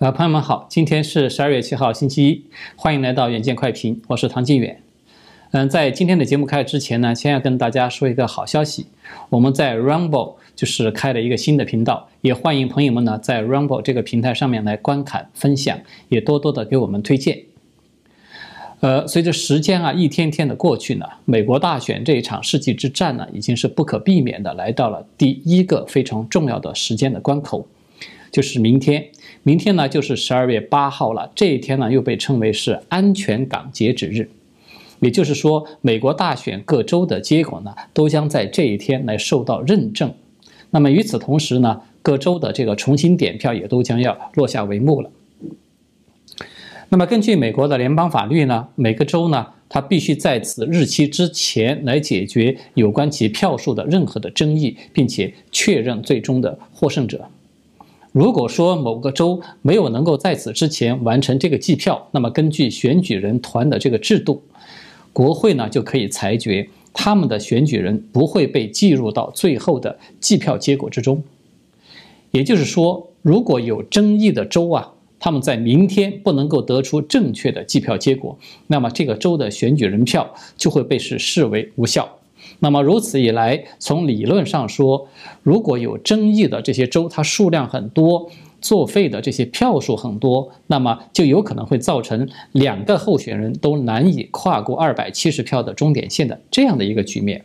呃，朋友们好，今天是十二月七号，星期一，欢迎来到远见快评，我是唐晋远。嗯，在今天的节目开始之前呢，先要跟大家说一个好消息，我们在 Rumble 就是开了一个新的频道，也欢迎朋友们呢在 Rumble 这个平台上面来观看、分享，也多多的给我们推荐。呃，随着时间啊一天天的过去呢，美国大选这一场世纪之战呢，已经是不可避免的来到了第一个非常重要的时间的关口。就是明天，明天呢就是十二月八号了。这一天呢又被称为是安全港截止日，也就是说，美国大选各州的结果呢都将在这一天来受到认证。那么与此同时呢，各州的这个重新点票也都将要落下帷幕了。那么根据美国的联邦法律呢，每个州呢它必须在此日期之前来解决有关其票数的任何的争议，并且确认最终的获胜者。如果说某个州没有能够在此之前完成这个计票，那么根据选举人团的这个制度，国会呢就可以裁决他们的选举人不会被计入到最后的计票结果之中。也就是说，如果有争议的州啊，他们在明天不能够得出正确的计票结果，那么这个州的选举人票就会被视视为无效。那么如此一来，从理论上说，如果有争议的这些州，它数量很多，作废的这些票数很多，那么就有可能会造成两个候选人都难以跨过二百七十票的终点线的这样的一个局面。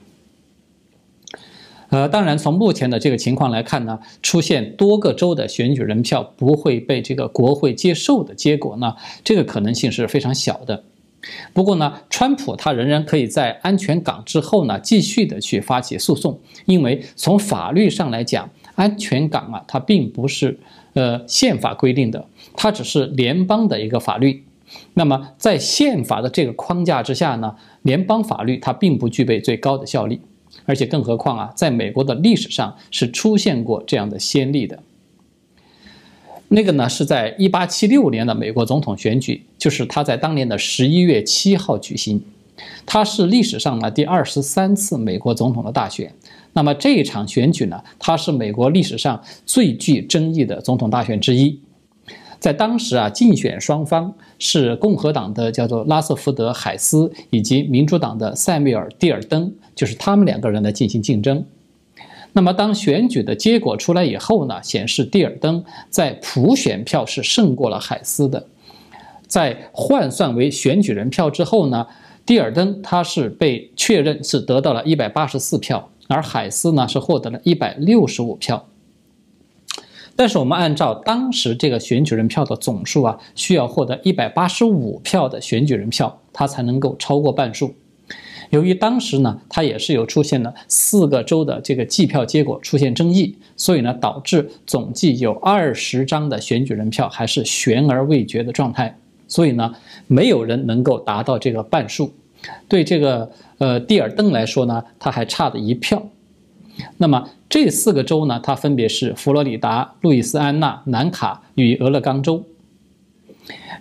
呃，当然，从目前的这个情况来看呢，出现多个州的选举人票不会被这个国会接受的结果呢，这个可能性是非常小的。不过呢，川普他仍然可以在安全港之后呢，继续的去发起诉讼，因为从法律上来讲，安全港啊，它并不是呃宪法规定的，它只是联邦的一个法律。那么在宪法的这个框架之下呢，联邦法律它并不具备最高的效力，而且更何况啊，在美国的历史上是出现过这样的先例的。那个呢，是在一八七六年的美国总统选举，就是他在当年的十一月七号举行，它是历史上呢第二十三次美国总统的大选。那么这一场选举呢，它是美国历史上最具争议的总统大选之一。在当时啊，竞选双方是共和党的叫做拉瑟福德·海斯以及民主党的塞缪尔·蒂尔登，就是他们两个人来进行竞争。那么，当选举的结果出来以后呢，显示蒂尔登在普选票是胜过了海斯的。在换算为选举人票之后呢，蒂尔登他是被确认是得到了一百八十四票，而海斯呢是获得了一百六十五票。但是我们按照当时这个选举人票的总数啊，需要获得一百八十五票的选举人票，他才能够超过半数。由于当时呢，它也是有出现了四个州的这个计票结果出现争议，所以呢，导致总计有二十张的选举人票还是悬而未决的状态，所以呢，没有人能够达到这个半数。对这个呃蒂尔登来说呢，他还差了一票。那么这四个州呢，它分别是佛罗里达、路易斯安那、南卡与俄勒冈州。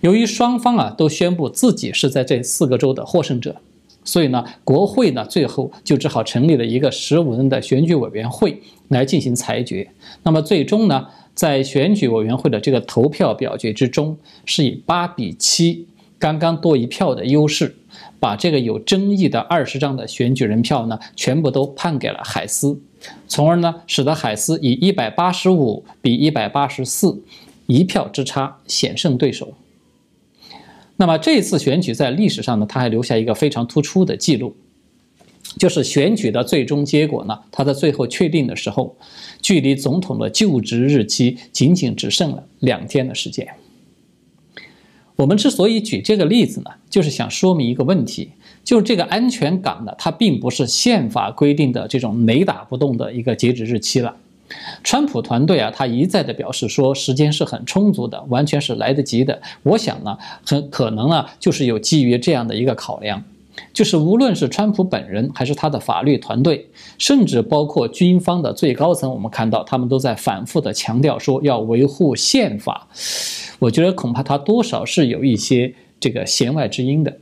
由于双方啊都宣布自己是在这四个州的获胜者。所以呢，国会呢最后就只好成立了一个十五人的选举委员会来进行裁决。那么最终呢，在选举委员会的这个投票表决之中，是以八比七，刚刚多一票的优势，把这个有争议的二十张的选举人票呢，全部都判给了海斯，从而呢，使得海斯以一百八十五比一百八十四一票之差险胜对手。那么这次选举在历史上呢，它还留下一个非常突出的记录，就是选举的最终结果呢，它在最后确定的时候，距离总统的就职日期仅仅只剩了两天的时间。我们之所以举这个例子呢，就是想说明一个问题，就是这个安全港呢，它并不是宪法规定的这种雷打不动的一个截止日期了。川普团队啊，他一再的表示说，时间是很充足的，完全是来得及的。我想呢，很可能啊，就是有基于这样的一个考量，就是无论是川普本人，还是他的法律团队，甚至包括军方的最高层，我们看到他们都在反复的强调说要维护宪法。我觉得恐怕他多少是有一些这个弦外之音的。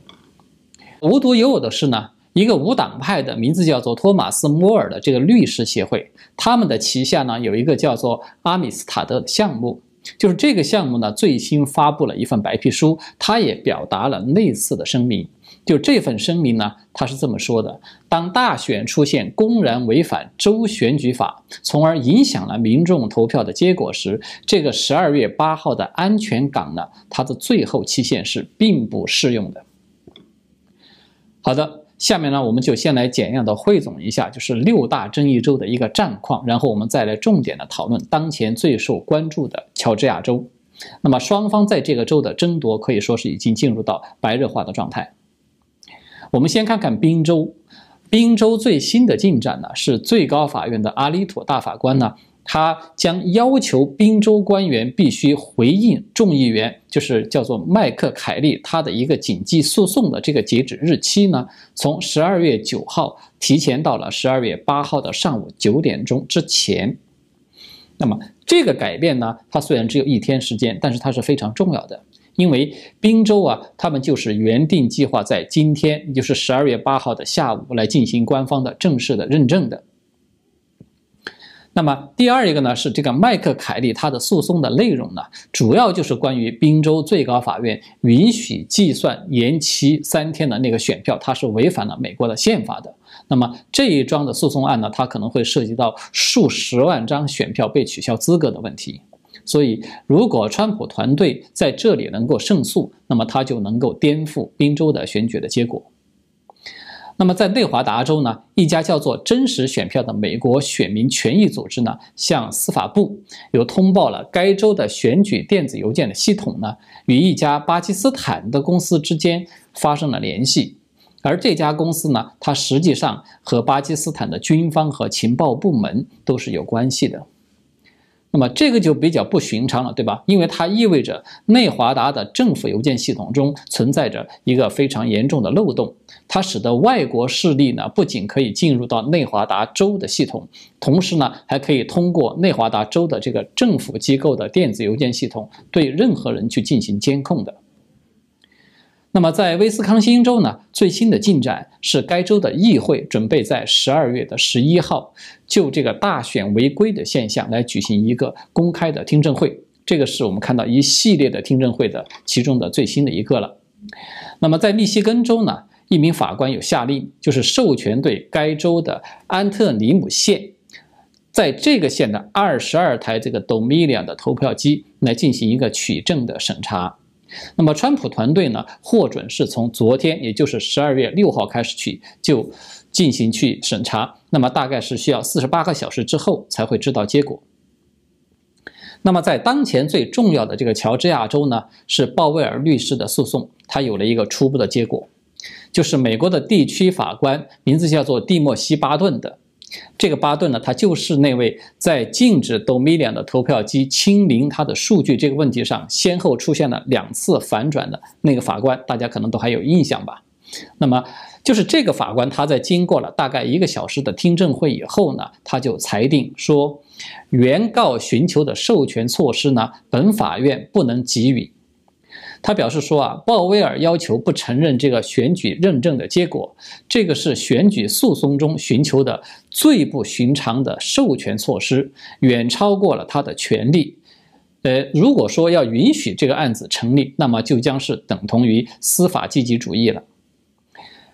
无独有偶的是呢。一个无党派的名字叫做托马斯·摩尔的这个律师协会，他们的旗下呢有一个叫做阿米斯塔德项目。就是这个项目呢，最新发布了一份白皮书，它也表达了类似的声明。就这份声明呢，他是这么说的：当大选出现公然违反州选举法，从而影响了民众投票的结果时，这个十二月八号的安全港呢，它的最后期限是并不适用的。好的，下面呢，我们就先来简要的汇总一下，就是六大争议州的一个战况，然后我们再来重点的讨论当前最受关注的乔治亚州。那么双方在这个州的争夺可以说是已经进入到白热化的状态。我们先看看宾州，宾州最新的进展呢，是最高法院的阿里土大法官呢，他将要求宾州官员必须回应众议员，就是叫做麦克凯利他的一个紧急诉讼的这个截止日期呢，从十二月九号提前到了十二月八号的上午九点钟之前。那么这个改变呢，它虽然只有一天时间，但是它是非常重要的。因为宾州啊，他们就是原定计划在今天，也就是十二月八号的下午来进行官方的正式的认证的。那么第二一个呢，是这个麦克凯利他的诉讼的内容呢，主要就是关于宾州最高法院允许计算延期三天的那个选票，它是违反了美国的宪法的。那么这一桩的诉讼案呢，它可能会涉及到数十万张选票被取消资格的问题。所以，如果川普团队在这里能够胜诉，那么他就能够颠覆宾州的选举的结果。那么，在内华达州呢，一家叫做“真实选票”的美国选民权益组织呢，向司法部又通报了该州的选举电子邮件的系统呢，与一家巴基斯坦的公司之间发生了联系，而这家公司呢，它实际上和巴基斯坦的军方和情报部门都是有关系的。那么这个就比较不寻常了，对吧？因为它意味着内华达的政府邮件系统中存在着一个非常严重的漏洞，它使得外国势力呢不仅可以进入到内华达州的系统，同时呢还可以通过内华达州的这个政府机构的电子邮件系统对任何人去进行监控的。那么在威斯康星州呢，最新的进展是该州的议会准备在十二月的十一号就这个大选违规的现象来举行一个公开的听证会。这个是我们看到一系列的听证会的其中的最新的一个了。那么在密西根州呢，一名法官有下令，就是授权对该州的安特里姆县，在这个县的二十二台这个 Dominion 的投票机来进行一个取证的审查。那么，川普团队呢，获准是从昨天，也就是十二月六号开始去就进行去审查。那么，大概是需要四十八个小时之后才会知道结果。那么，在当前最重要的这个乔治亚州呢，是鲍威尔律师的诉讼，他有了一个初步的结果，就是美国的地区法官名字叫做蒂莫西·巴顿的。这个巴顿呢，他就是那位在禁止 Dominion 的投票机清零它的数据这个问题上，先后出现了两次反转的那个法官，大家可能都还有印象吧？那么，就是这个法官他在经过了大概一个小时的听证会以后呢，他就裁定说，原告寻求的授权措施呢，本法院不能给予。他表示说啊，鲍威尔要求不承认这个选举认证的结果，这个是选举诉讼中寻求的最不寻常的授权措施，远超过了他的权利。呃，如果说要允许这个案子成立，那么就将是等同于司法积极主义了。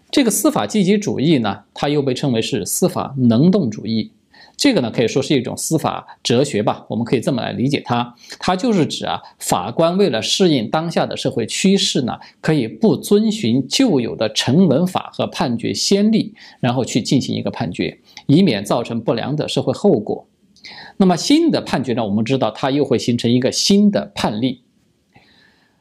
这个司法积极主义呢，它又被称为是司法能动主义。这个呢，可以说是一种司法哲学吧，我们可以这么来理解它。它就是指啊，法官为了适应当下的社会趋势呢，可以不遵循旧有的成文法和判决先例，然后去进行一个判决，以免造成不良的社会后果。那么新的判决呢，我们知道它又会形成一个新的判例。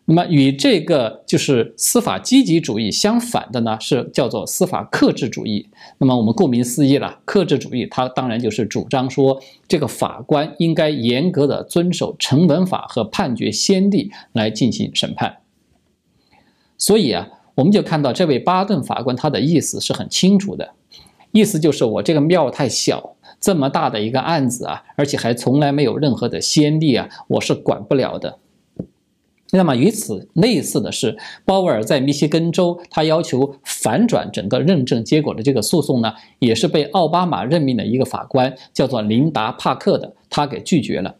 那么与这个就是司法积极主义相反的呢，是叫做司法克制主义。那么我们顾名思义了，克制主义它当然就是主张说，这个法官应该严格的遵守成文法和判决先例来进行审判。所以啊，我们就看到这位巴顿法官他的意思是很清楚的，意思就是我这个庙太小，这么大的一个案子啊，而且还从来没有任何的先例啊，我是管不了的。那么与此类似的是，鲍威尔在密歇根州，他要求反转整个认证结果的这个诉讼呢，也是被奥巴马任命的一个法官叫做琳达·帕克的，他给拒绝了。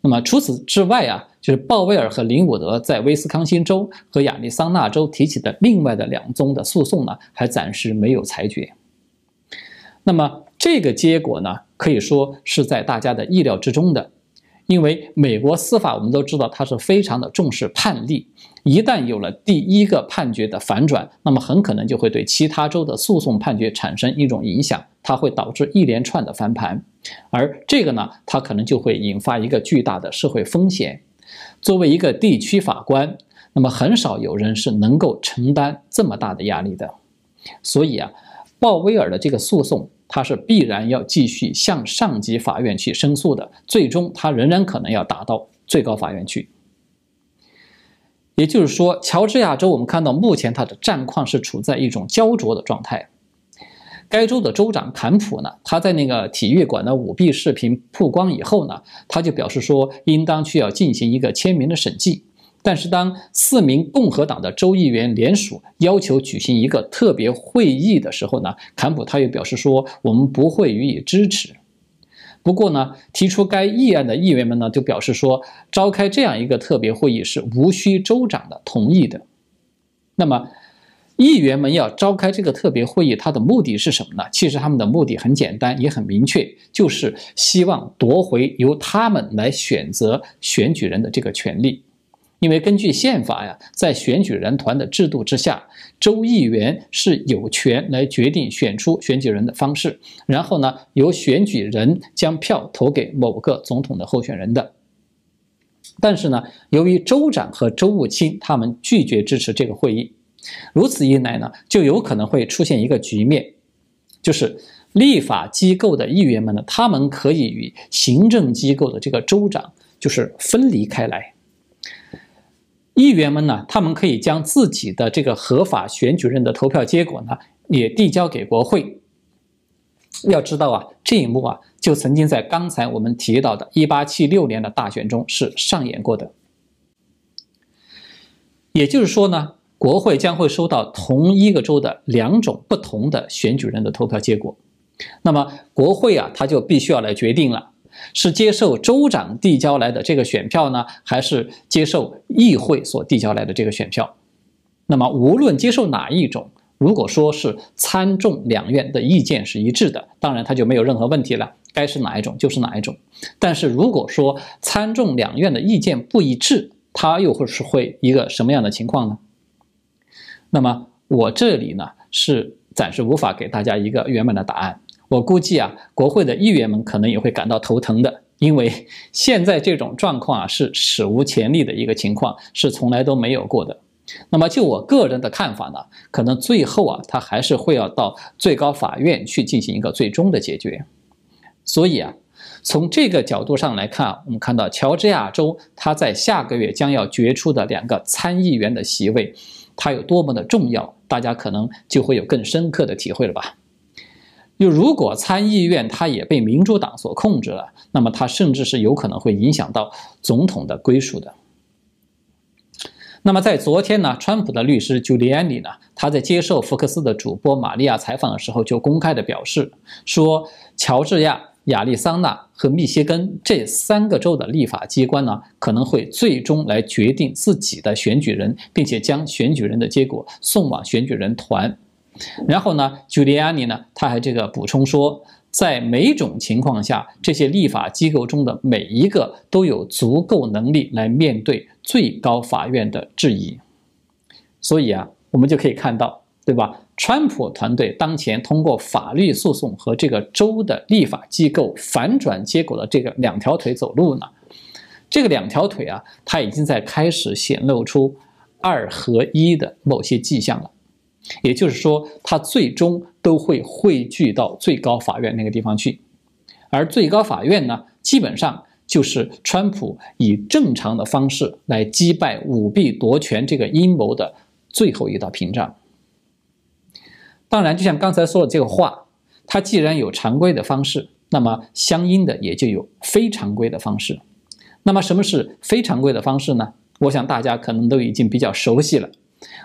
那么除此之外啊，就是鲍威尔和林伍德在威斯康星州和亚利桑那州提起的另外的两宗的诉讼呢，还暂时没有裁决。那么这个结果呢，可以说是在大家的意料之中的。因为美国司法，我们都知道它是非常的重视判例，一旦有了第一个判决的反转，那么很可能就会对其他州的诉讼判决产生一种影响，它会导致一连串的翻盘，而这个呢，它可能就会引发一个巨大的社会风险。作为一个地区法官，那么很少有人是能够承担这么大的压力的，所以啊，鲍威尔的这个诉讼。他是必然要继续向上级法院去申诉的，最终他仍然可能要打到最高法院去。也就是说，乔治亚州我们看到目前它的战况是处在一种焦灼的状态。该州的州长坎普呢，他在那个体育馆的舞弊视频曝光以后呢，他就表示说，应当需要进行一个签名的审计。但是，当四名共和党的州议员联署要求举行一个特别会议的时候呢，坎普他又表示说：“我们不会予以支持。”不过呢，提出该议案的议员们呢，就表示说，召开这样一个特别会议是无需州长的同意的。那么，议员们要召开这个特别会议，它的目的是什么呢？其实他们的目的很简单，也很明确，就是希望夺回由他们来选择选举人的这个权利。因为根据宪法呀，在选举人团的制度之下，州议员是有权来决定选出选举人的方式，然后呢，由选举人将票投给某个总统的候选人的。但是呢，由于州长和州务卿他们拒绝支持这个会议，如此一来呢，就有可能会出现一个局面，就是立法机构的议员们呢，他们可以与行政机构的这个州长就是分离开来。议员们呢，他们可以将自己的这个合法选举人的投票结果呢，也递交给国会。要知道啊，这一幕啊，就曾经在刚才我们提到的1876年的大选中是上演过的。也就是说呢，国会将会收到同一个州的两种不同的选举人的投票结果，那么国会啊，他就必须要来决定了。是接受州长递交来的这个选票呢，还是接受议会所递交来的这个选票？那么无论接受哪一种，如果说是参众两院的意见是一致的，当然它就没有任何问题了，该是哪一种就是哪一种。但是如果说参众两院的意见不一致，它又会是会一个什么样的情况呢？那么我这里呢是暂时无法给大家一个圆满的答案。我估计啊，国会的议员们可能也会感到头疼的，因为现在这种状况啊是史无前例的一个情况，是从来都没有过的。那么就我个人的看法呢，可能最后啊，他还是会要到最高法院去进行一个最终的解决。所以啊，从这个角度上来看，我们看到乔治亚州他在下个月将要决出的两个参议员的席位，它有多么的重要，大家可能就会有更深刻的体会了吧。就如果参议院它也被民主党所控制了，那么它甚至是有可能会影响到总统的归属的。那么在昨天呢，川普的律师 Giuliani 呢，他在接受福克斯的主播玛利亚采访的时候，就公开的表示说，乔治亚、亚利桑那和密歇根这三个州的立法机关呢，可能会最终来决定自己的选举人，并且将选举人的结果送往选举人团。然后呢，朱利安尼呢，他还这个补充说，在每种情况下，这些立法机构中的每一个都有足够能力来面对最高法院的质疑。所以啊，我们就可以看到，对吧？川普团队当前通过法律诉讼和这个州的立法机构反转结果的这个两条腿走路呢，这个两条腿啊，它已经在开始显露出二合一的某些迹象了。也就是说，它最终都会汇聚到最高法院那个地方去，而最高法院呢，基本上就是川普以正常的方式来击败舞弊夺权这个阴谋的最后一道屏障。当然，就像刚才说的这个话，它既然有常规的方式，那么相应的也就有非常规的方式。那么什么是非常规的方式呢？我想大家可能都已经比较熟悉了。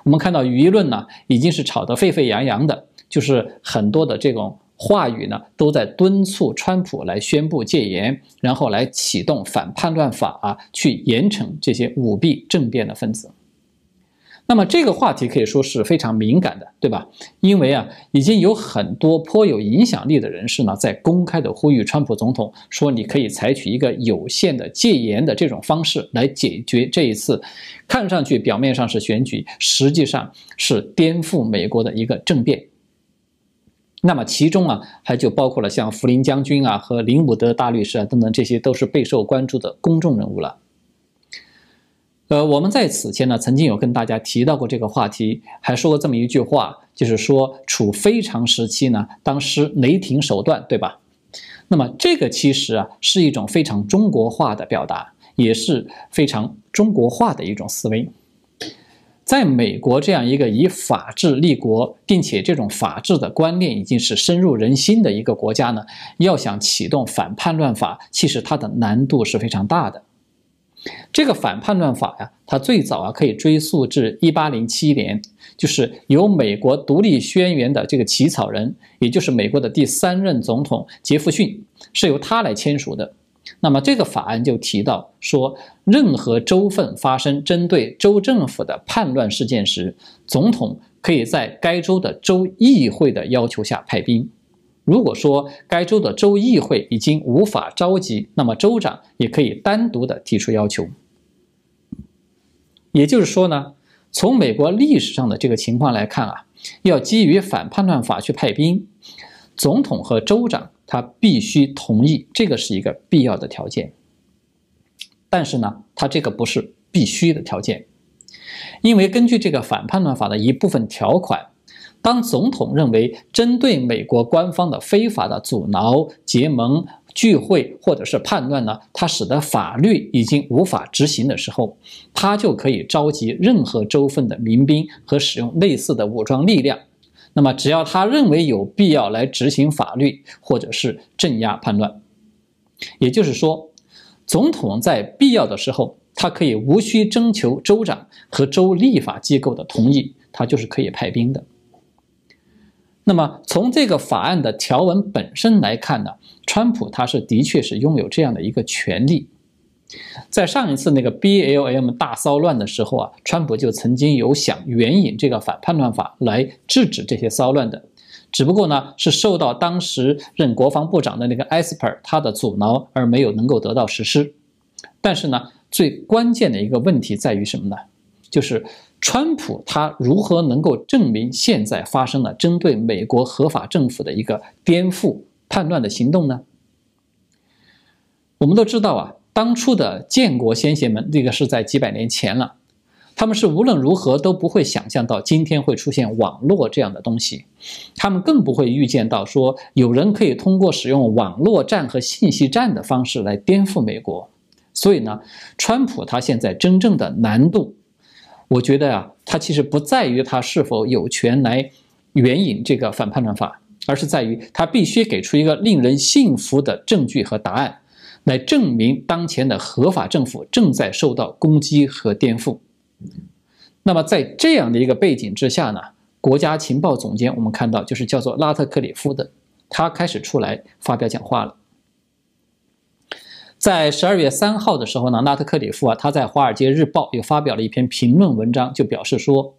我们看到舆论呢，已经是吵得沸沸扬扬的，就是很多的这种话语呢都在敦促川普来宣布戒严，然后来启动反叛乱法啊，去严惩这些舞弊政变的分子。那么这个话题可以说是非常敏感的，对吧？因为啊，已经有很多颇有影响力的人士呢，在公开的呼吁川普总统说，你可以采取一个有限的戒严的这种方式来解决这一次看上去表面上是选举，实际上是颠覆美国的一个政变。那么其中啊，还就包括了像福林将军啊和林伍德大律师啊等等，这些都是备受关注的公众人物了。呃，我们在此前呢，曾经有跟大家提到过这个话题，还说过这么一句话，就是说处非常时期呢，当施雷霆手段，对吧？那么这个其实啊，是一种非常中国化的表达，也是非常中国化的一种思维。在美国这样一个以法治立国，并且这种法治的观念已经是深入人心的一个国家呢，要想启动反叛乱法，其实它的难度是非常大的。这个反叛乱法呀，它最早啊可以追溯至一八零七年，就是由美国独立宣言的这个起草人，也就是美国的第三任总统杰弗逊，是由他来签署的。那么这个法案就提到说，任何州份发生针对州政府的叛乱事件时，总统可以在该州的州议会的要求下派兵。如果说该州的州议会已经无法召集，那么州长也可以单独的提出要求。也就是说呢，从美国历史上的这个情况来看啊，要基于反叛乱法去派兵，总统和州长他必须同意，这个是一个必要的条件。但是呢，他这个不是必须的条件，因为根据这个反叛乱法的一部分条款。当总统认为针对美国官方的非法的阻挠、结盟、聚会或者是叛乱呢，它使得法律已经无法执行的时候，他就可以召集任何州份的民兵和使用类似的武装力量。那么，只要他认为有必要来执行法律或者是镇压叛乱，也就是说，总统在必要的时候，他可以无需征求州长和州立法机构的同意，他就是可以派兵的。那么从这个法案的条文本身来看呢，川普他是的确是拥有这样的一个权利。在上一次那个 BLM 大骚乱的时候啊，川普就曾经有想援引这个反叛乱法来制止这些骚乱的，只不过呢是受到当时任国防部长的那个 Esper 他的阻挠而没有能够得到实施。但是呢，最关键的一个问题在于什么呢？就是川普他如何能够证明现在发生了针对美国合法政府的一个颠覆叛乱的行动呢？我们都知道啊，当初的建国先贤们，这个是在几百年前了，他们是无论如何都不会想象到今天会出现网络这样的东西，他们更不会预见到说有人可以通过使用网络战和信息战的方式来颠覆美国。所以呢，川普他现在真正的难度。我觉得啊，他其实不在于他是否有权来援引这个反叛乱法，而是在于他必须给出一个令人信服的证据和答案，来证明当前的合法政府正在受到攻击和颠覆。那么在这样的一个背景之下呢，国家情报总监我们看到就是叫做拉特克里夫的，他开始出来发表讲话了。在十二月三号的时候呢，纳特克里夫啊，他在《华尔街日报》又发表了一篇评论文章，就表示说，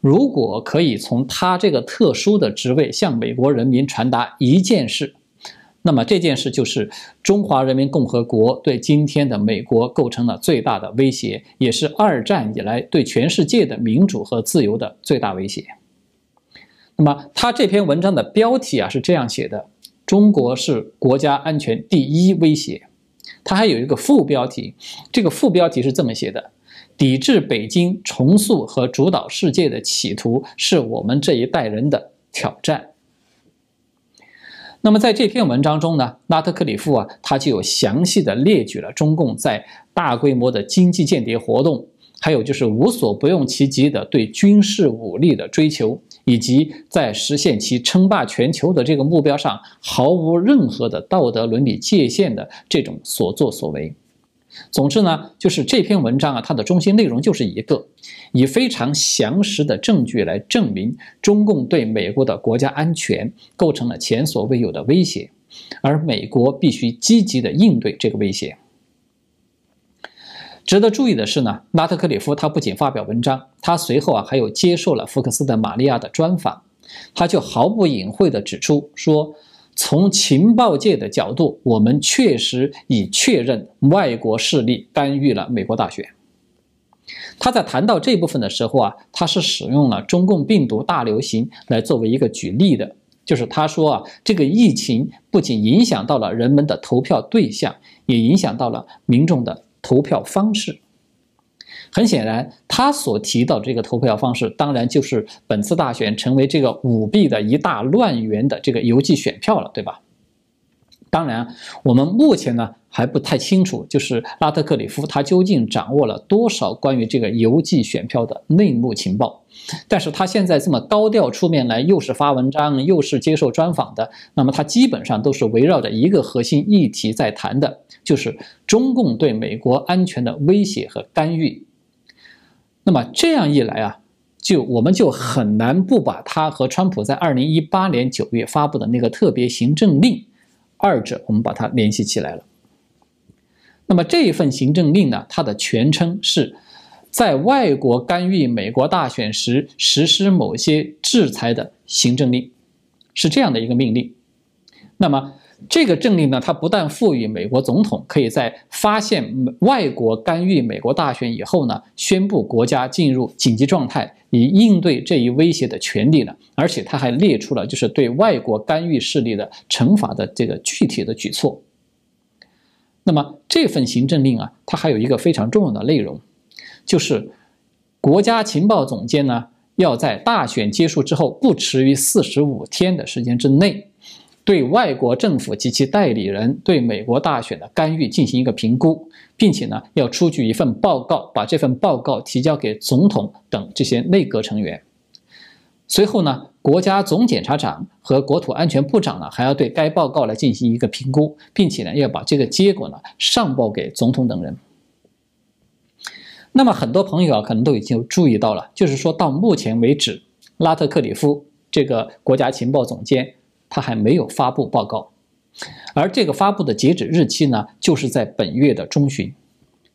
如果可以从他这个特殊的职位向美国人民传达一件事，那么这件事就是中华人民共和国对今天的美国构成了最大的威胁，也是二战以来对全世界的民主和自由的最大威胁。那么他这篇文章的标题啊是这样写的：中国是国家安全第一威胁。它还有一个副标题，这个副标题是这么写的：“抵制北京重塑和主导世界的企图，是我们这一代人的挑战。”那么在这篇文章中呢，拉特克里夫啊，他就有详细的列举了中共在大规模的经济间谍活动，还有就是无所不用其极的对军事武力的追求。以及在实现其称霸全球的这个目标上毫无任何的道德伦理界限的这种所作所为，总之呢，就是这篇文章啊，它的中心内容就是一个，以非常详实的证据来证明中共对美国的国家安全构成了前所未有的威胁，而美国必须积极的应对这个威胁。值得注意的是呢，拉特克里夫他不仅发表文章，他随后啊还有接受了福克斯的玛利亚的专访，他就毫不隐晦地指出说。从情报界的角度，我们确实已确认外国势力干预了美国大选。他在谈到这部分的时候啊，他是使用了中共病毒大流行来作为一个举例的，就是他说啊，这个疫情不仅影响到了人们的投票对象，也影响到了民众的投票方式。很显然，他所提到这个投票方式，当然就是本次大选成为这个舞弊的一大乱源的这个邮寄选票了，对吧？当然，我们目前呢还不太清楚，就是拉特克里夫他究竟掌握了多少关于这个邮寄选票的内幕情报。但是他现在这么高调出面来，又是发文章，又是接受专访的，那么他基本上都是围绕着一个核心议题在谈的，就是中共对美国安全的威胁和干预。那么这样一来啊，就我们就很难不把他和川普在二零一八年九月发布的那个特别行政令，二者我们把它联系起来了。那么这一份行政令呢，它的全称是在外国干预美国大选时实施某些制裁的行政令，是这样的一个命令。那么。这个政令呢，它不但赋予美国总统可以在发现外国干预美国大选以后呢，宣布国家进入紧急状态，以应对这一威胁的权利呢，而且他还列出了就是对外国干预势力的惩罚的这个具体的举措。那么这份行政令啊，它还有一个非常重要的内容，就是国家情报总监呢，要在大选结束之后不迟于四十五天的时间之内。对外国政府及其代理人对美国大选的干预进行一个评估，并且呢，要出具一份报告，把这份报告提交给总统等这些内阁成员。随后呢，国家总检察长和国土安全部长呢，还要对该报告来进行一个评估，并且呢，要把这个结果呢上报给总统等人。那么，很多朋友啊，可能都已经注意到了，就是说到目前为止，拉特克里夫这个国家情报总监。他还没有发布报告，而这个发布的截止日期呢，就是在本月的中旬。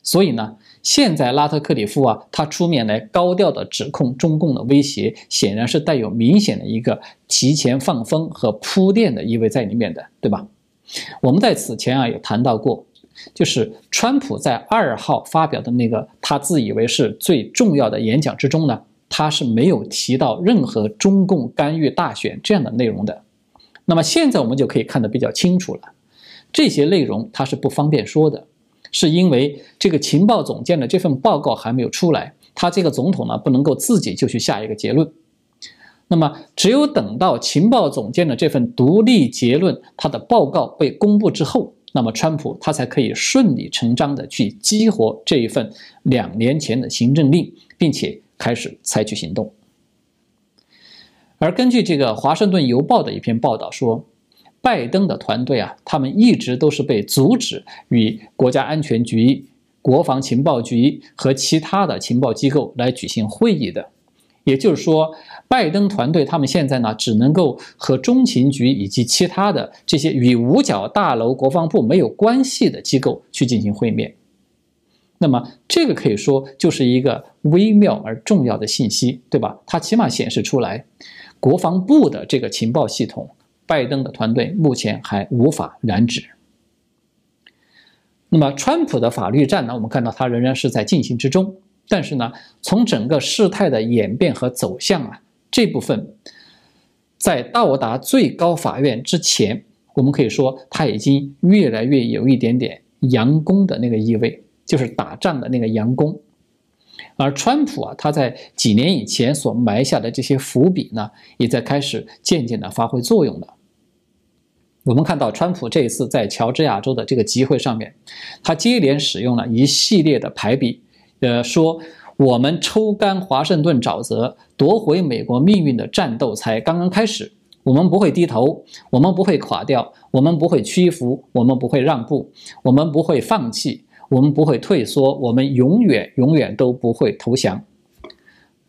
所以呢，现在拉特克里夫啊，他出面来高调的指控中共的威胁，显然是带有明显的一个提前放风和铺垫的意味在里面的，对吧？我们在此前啊有谈到过，就是川普在二号发表的那个他自以为是最重要的演讲之中呢，他是没有提到任何中共干预大选这样的内容的。那么现在我们就可以看得比较清楚了，这些内容他是不方便说的，是因为这个情报总监的这份报告还没有出来，他这个总统呢不能够自己就去下一个结论。那么只有等到情报总监的这份独立结论，他的报告被公布之后，那么川普他才可以顺理成章的去激活这一份两年前的行政令，并且开始采取行动。而根据这个《华盛顿邮报》的一篇报道说，拜登的团队啊，他们一直都是被阻止与国家安全局、国防情报局和其他的情报机构来举行会议的。也就是说，拜登团队他们现在呢，只能够和中情局以及其他的这些与五角大楼国防部没有关系的机构去进行会面。那么，这个可以说就是一个微妙而重要的信息，对吧？它起码显示出来。国防部的这个情报系统，拜登的团队目前还无法染指。那么，川普的法律战呢？我们看到它仍然是在进行之中。但是呢，从整个事态的演变和走向啊，这部分在到达最高法院之前，我们可以说它已经越来越有一点点佯攻的那个意味，就是打仗的那个佯攻。而川普啊，他在几年以前所埋下的这些伏笔呢，也在开始渐渐的发挥作用了。我们看到，川普这一次在乔治亚州的这个集会上面，他接连使用了一系列的排比，呃，说我们抽干华盛顿沼泽、夺回美国命运的战斗才刚刚开始，我们不会低头，我们不会垮掉，我们不会屈服，我们不会让步，我们不会放弃。我们不会退缩，我们永远永远都不会投降。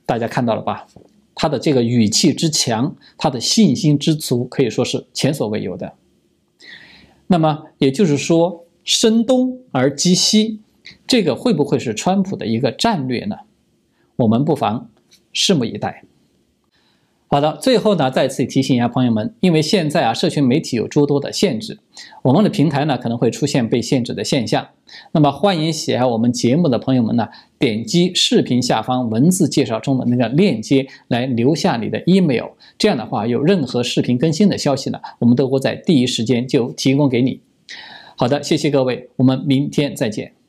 大家看到了吧？他的这个语气之强，他的信心之足，可以说是前所未有的。那么也就是说，声东而击西，这个会不会是川普的一个战略呢？我们不妨拭目以待。好的，最后呢，再次提醒一下朋友们，因为现在啊，社群媒体有诸多的限制，我们的平台呢可能会出现被限制的现象。那么，欢迎喜爱我们节目的朋友们呢，点击视频下方文字介绍中的那个链接来留下你的 email，这样的话，有任何视频更新的消息呢，我们都会在第一时间就提供给你。好的，谢谢各位，我们明天再见。